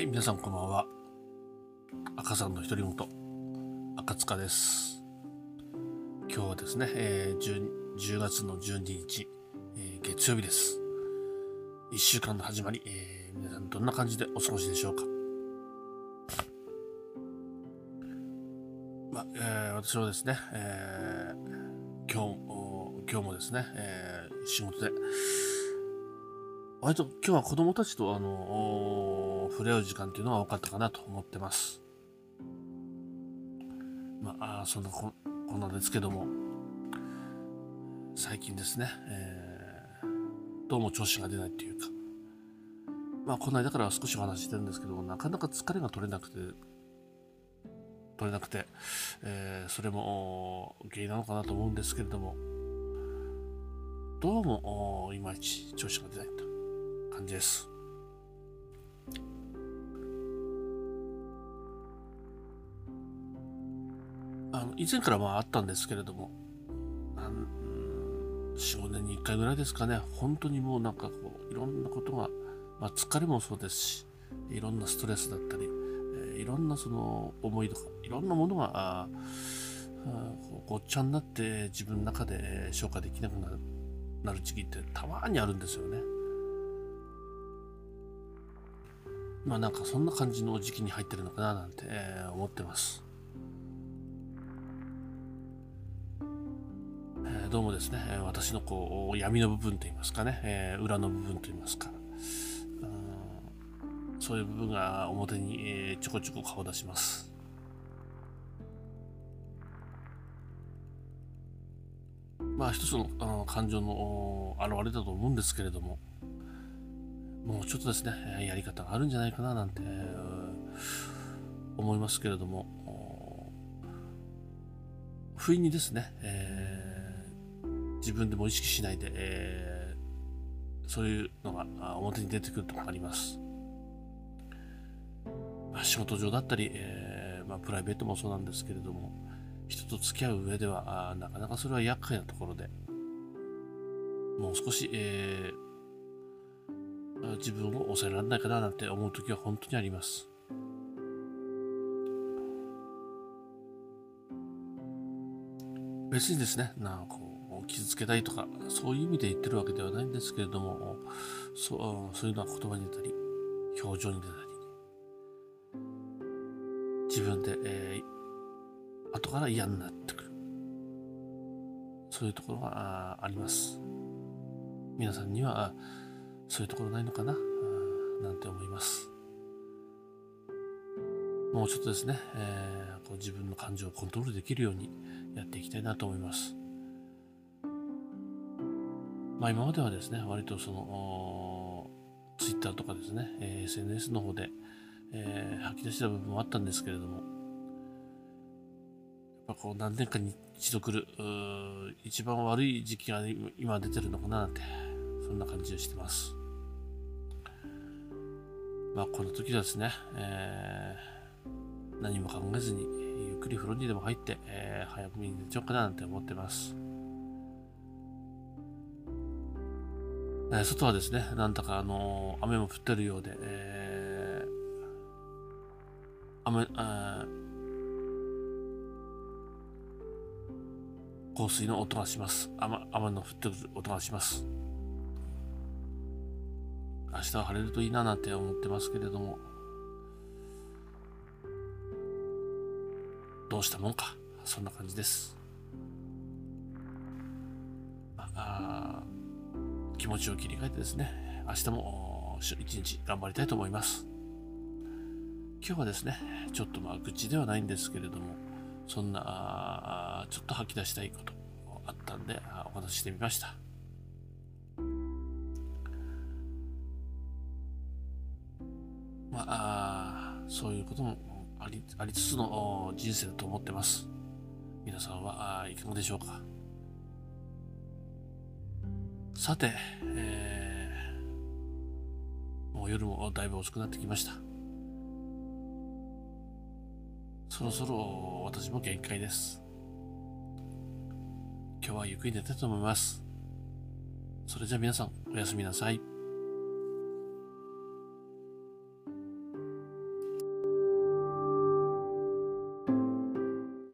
はい、皆さんこんばんは。赤さんの独り言、赤塚です。今日はですね、えー 10, 10月の12日、えー月曜日です。1週間の始まり、えー皆さんどんな感じでお過ごしでしょうか。まあ、えー私はですね、えー今日、今日もですね、えー仕事で、割と今日は子供たちとあの触れ合う時間っていうのが多かったかなと思ってます。まあ、そんなここんなんですけども、最近ですね、えーどうも調子が出ないっていうか、まあ、この間から少しお話してるんですけども、なかなか疲れが取れなくて、取れなくて、えーそれも原因なのかなと思うんですけれども、どうもいまいち調子が出ないと。感じです。あの以前からまああったんですけれども、なんうん4、5年に1回ぐらいですかね、本当にもうなんかこう、いろんなことが、まあ、疲れもそうですし、いろんなストレスだったり、えーいろんなその思いとか、いろんなものが、ああごっちゃになって自分の中で消化できなくなるなる時期ってたまにあるんですよね。まあなんかそんな感じの時期に入ってるのかななんて、思ってます。えどうもですね、私のこう闇の部分といいますかね、え裏の部分といいますか、そういう部分が表に、えちょこちょこ顔出します。まあ一つの感情の表れだと思うんですけれども、もうちょっとですね、やり方があるんじゃないかななんて、思いますけれども、不意にですね、えー自分でも意識しないで、えーそういうのが表に出てくるとあります。まあ、仕事上だったり、えーまあ、プライベートもそうなんですけれども、人と付き合う上では、なかなかそれは厄介なところで、もう少し、えー自分を抑えられないかななんて思う時は本当にあります。別にですね、なんかこう傷つけたいとか、そういう意味で言ってるわけではないんですけれども、そうそういうのは言葉に出たり、表情に出たり、自分で、えー後から嫌になってくる。そういうところがああります。皆さんにはそういうところないのかな？なんて思います。もうちょっとですね、えーこう自分の感情をコントロールできるようにやっていきたいなと思います。まあ今まではですね、割とその、ツイッターとかですね、えー SNS の方で、えー吐き出した部分もあったんですけれども、やっぱこう何年かに一度来る、一番悪い時期が今今出てるのかななんて、そんな感じをしてます。まあこの時はですね、えー何も考えずに、ゆっくり風呂にでも入って、えー早めに寝ちゃおうかななんて思ってます。えー外はですね、なんだかあのー雨も降ってるようで、えー雨、あー降水の音がします。雨雨の降ってくる音がします。明日は晴れるといいななんて思ってますけれども、どうしたもんか。そんな感じです。ああ気持ちを切り替えてですね、明日も一日頑張りたいと思います。今日はですね、ちょっとまあ愚痴ではないんですけれども、そんなあーちょっと吐き出したいことあったんであお話ししてみました。そういうこともありありつつの人生だと思ってます。皆さんはいかがでしょうか？さて、えーもう夜もだいぶ遅くなってきました。そろそろ私も限界です。今日はゆっくり寝たいと思います。それじゃあ皆さん、おやすみなさい。